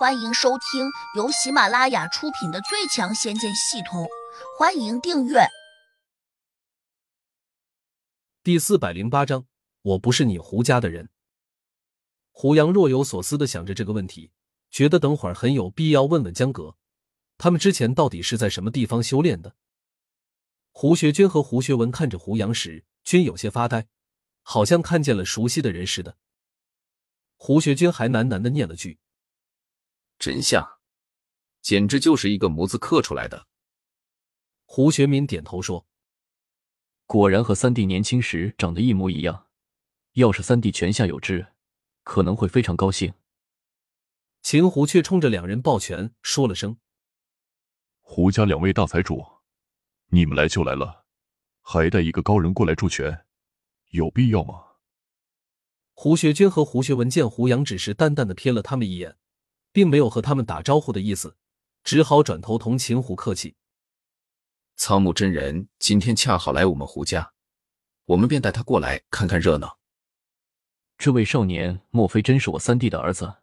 欢迎收听由喜马拉雅出品的《最强仙剑系统》，欢迎订阅。第四百零八章，我不是你胡家的人。胡杨若有所思的想着这个问题，觉得等会儿很有必要问问江阁，他们之前到底是在什么地方修炼的。胡学军和胡学文看着胡杨时，均有些发呆，好像看见了熟悉的人似的。胡学军还喃喃的念了句。真相，简直就是一个模子刻出来的。胡学民点头说：“果然和三弟年轻时长得一模一样。要是三弟泉下有知，可能会非常高兴。”秦胡却冲着两人抱拳说了声：“胡家两位大财主，你们来就来了，还带一个高人过来助拳，有必要吗？”胡学军和胡学文见胡杨只是淡淡的瞥了他们一眼。并没有和他们打招呼的意思，只好转头同秦虎客气。苍木真人今天恰好来我们胡家，我们便带他过来看看热闹。这位少年莫非真是我三弟的儿子？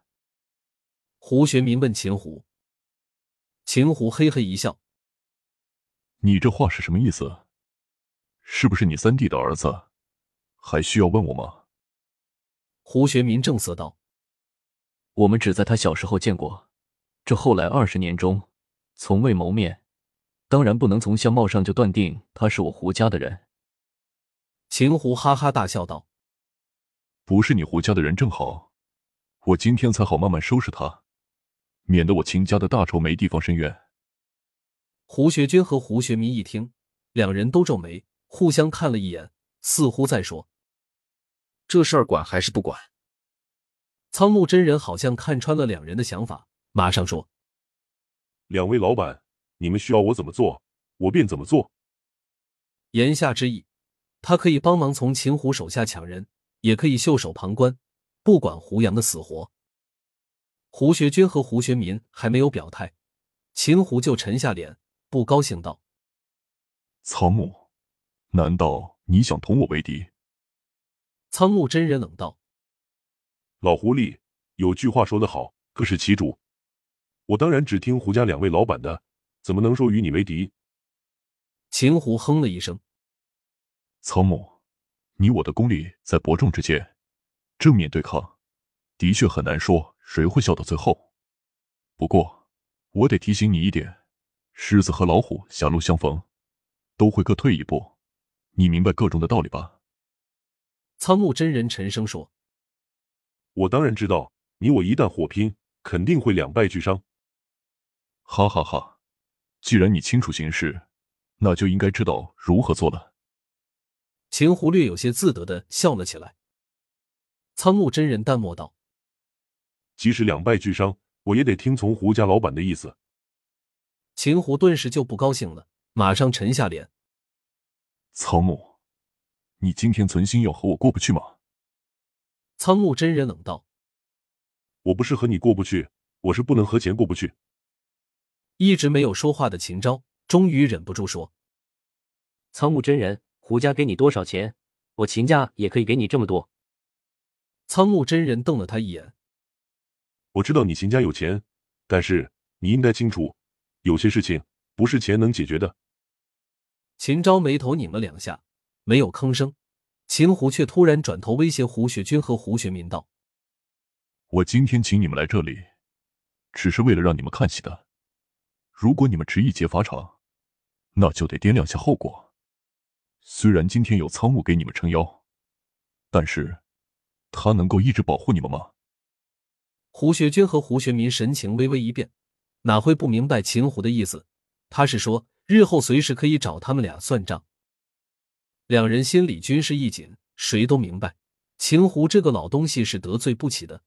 胡学民问秦虎。秦虎嘿嘿一笑：“你这话是什么意思？是不是你三弟的儿子？还需要问我吗？”胡学民正色道。我们只在他小时候见过，这后来二十年中从未谋面，当然不能从相貌上就断定他是我胡家的人。秦胡哈哈大笑道：“不是你胡家的人正好，我今天才好慢慢收拾他，免得我秦家的大仇没地方伸冤。”胡学军和胡学民一听，两人都皱眉，互相看了一眼，似乎在说：“这事儿管还是不管？”苍木真人好像看穿了两人的想法，马上说：“两位老板，你们需要我怎么做，我便怎么做。”言下之意，他可以帮忙从秦虎手下抢人，也可以袖手旁观，不管胡杨的死活。胡学军和胡学民还没有表态，秦虎就沉下脸，不高兴道：“苍木，难道你想同我为敌？”苍木真人冷道。老狐狸有句话说得好，各是其主。我当然只听胡家两位老板的，怎么能说与你为敌？秦胡哼了一声：“苍木，你我的功力在伯仲之间，正面对抗，的确很难说谁会笑到最后。不过，我得提醒你一点：狮子和老虎狭路相逢，都会各退一步。你明白个中的道理吧？”苍木真人沉声说。我当然知道，你我一旦火拼，肯定会两败俱伤。哈哈哈！既然你清楚形势，那就应该知道如何做了。秦胡略有些自得的笑了起来。苍木真人淡漠道：“即使两败俱伤，我也得听从胡家老板的意思。”秦胡顿时就不高兴了，马上沉下脸：“苍木，你今天存心要和我过不去吗？”苍木真人冷道：“我不是和你过不去，我是不能和钱过不去。”一直没有说话的秦昭终于忍不住说：“苍木真人，胡家给你多少钱，我秦家也可以给你这么多。”苍木真人瞪了他一眼：“我知道你秦家有钱，但是你应该清楚，有些事情不是钱能解决的。”秦昭眉头拧了两下，没有吭声。秦胡却突然转头威胁胡雪军和胡学民道：“我今天请你们来这里，只是为了让你们看戏的。如果你们执意劫法场，那就得掂量下后果。虽然今天有苍木给你们撑腰，但是他能够一直保护你们吗？”胡学军和胡学民神情微微一变，哪会不明白秦胡的意思？他是说，日后随时可以找他们俩算账。两人心里均是一紧，谁都明白秦胡这个老东西是得罪不起的。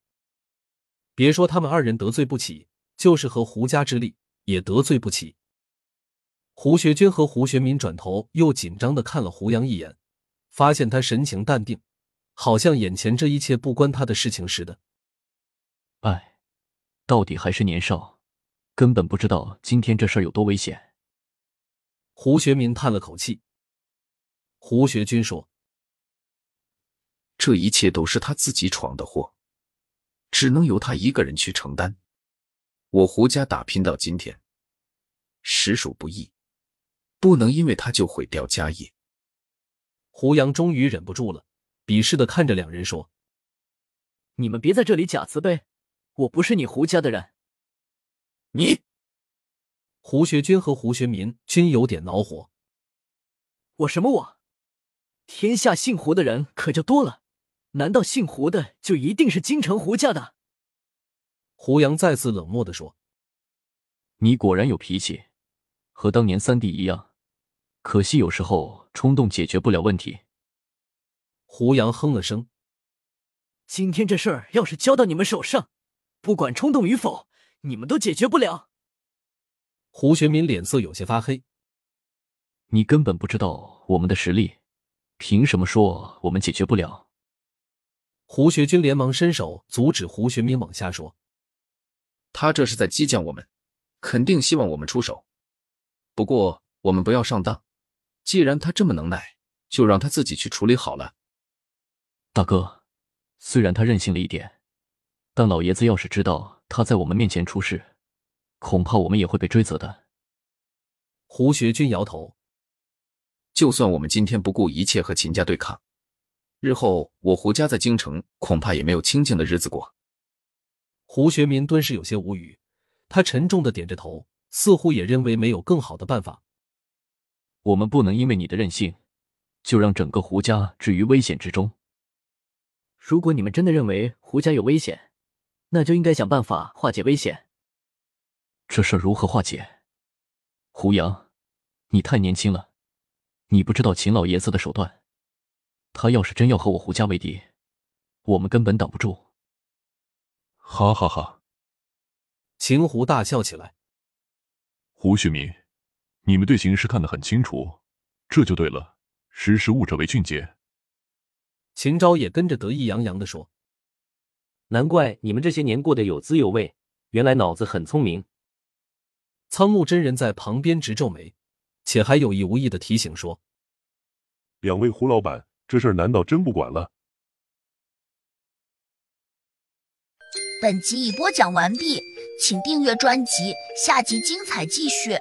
别说他们二人得罪不起，就是和胡家之力也得罪不起。胡学军和胡学民转头又紧张的看了胡杨一眼，发现他神情淡定，好像眼前这一切不关他的事情似的。哎，到底还是年少，根本不知道今天这事儿有多危险。胡学民叹了口气。胡学军说：“这一切都是他自己闯的祸，只能由他一个人去承担。”我胡家打拼到今天，实属不易，不能因为他就毁掉家业。胡杨终于忍不住了，鄙视的看着两人说：“你们别在这里假慈悲，我不是你胡家的人。”你，胡学军和胡学民均有点恼火。我什么我？天下姓胡的人可就多了，难道姓胡的就一定是京城胡家的？胡杨再次冷漠的说：“你果然有脾气，和当年三弟一样。可惜有时候冲动解决不了问题。”胡杨哼了声：“今天这事儿要是交到你们手上，不管冲动与否，你们都解决不了。”胡学民脸色有些发黑：“你根本不知道我们的实力，凭什么说我们解决不了？”胡学军连忙伸手阻止胡学明往下说。他这是在激将我们，肯定希望我们出手。不过我们不要上当，既然他这么能耐，就让他自己去处理好了。大哥，虽然他任性了一点，但老爷子要是知道他在我们面前出事，恐怕我们也会被追责的。胡学军摇头，就算我们今天不顾一切和秦家对抗，日后我胡家在京城恐怕也没有清静的日子过。胡学民顿时有些无语，他沉重的点着头，似乎也认为没有更好的办法。我们不能因为你的任性，就让整个胡家置于危险之中。如果你们真的认为胡家有危险，那就应该想办法化解危险。这事如何化解？胡杨，你太年轻了，你不知道秦老爷子的手段。他要是真要和我胡家为敌，我们根本挡不住。哈哈哈！秦胡大笑起来。胡旭明，你们对形势看得很清楚，这就对了。识时务者为俊杰。秦昭也跟着得意洋洋的说：“难怪你们这些年过得有滋有味，原来脑子很聪明。”苍木真人在旁边直皱眉，且还有意无意的提醒说：“两位胡老板，这事儿难道真不管了？”本集已播讲完毕，请订阅专辑，下集精彩继续。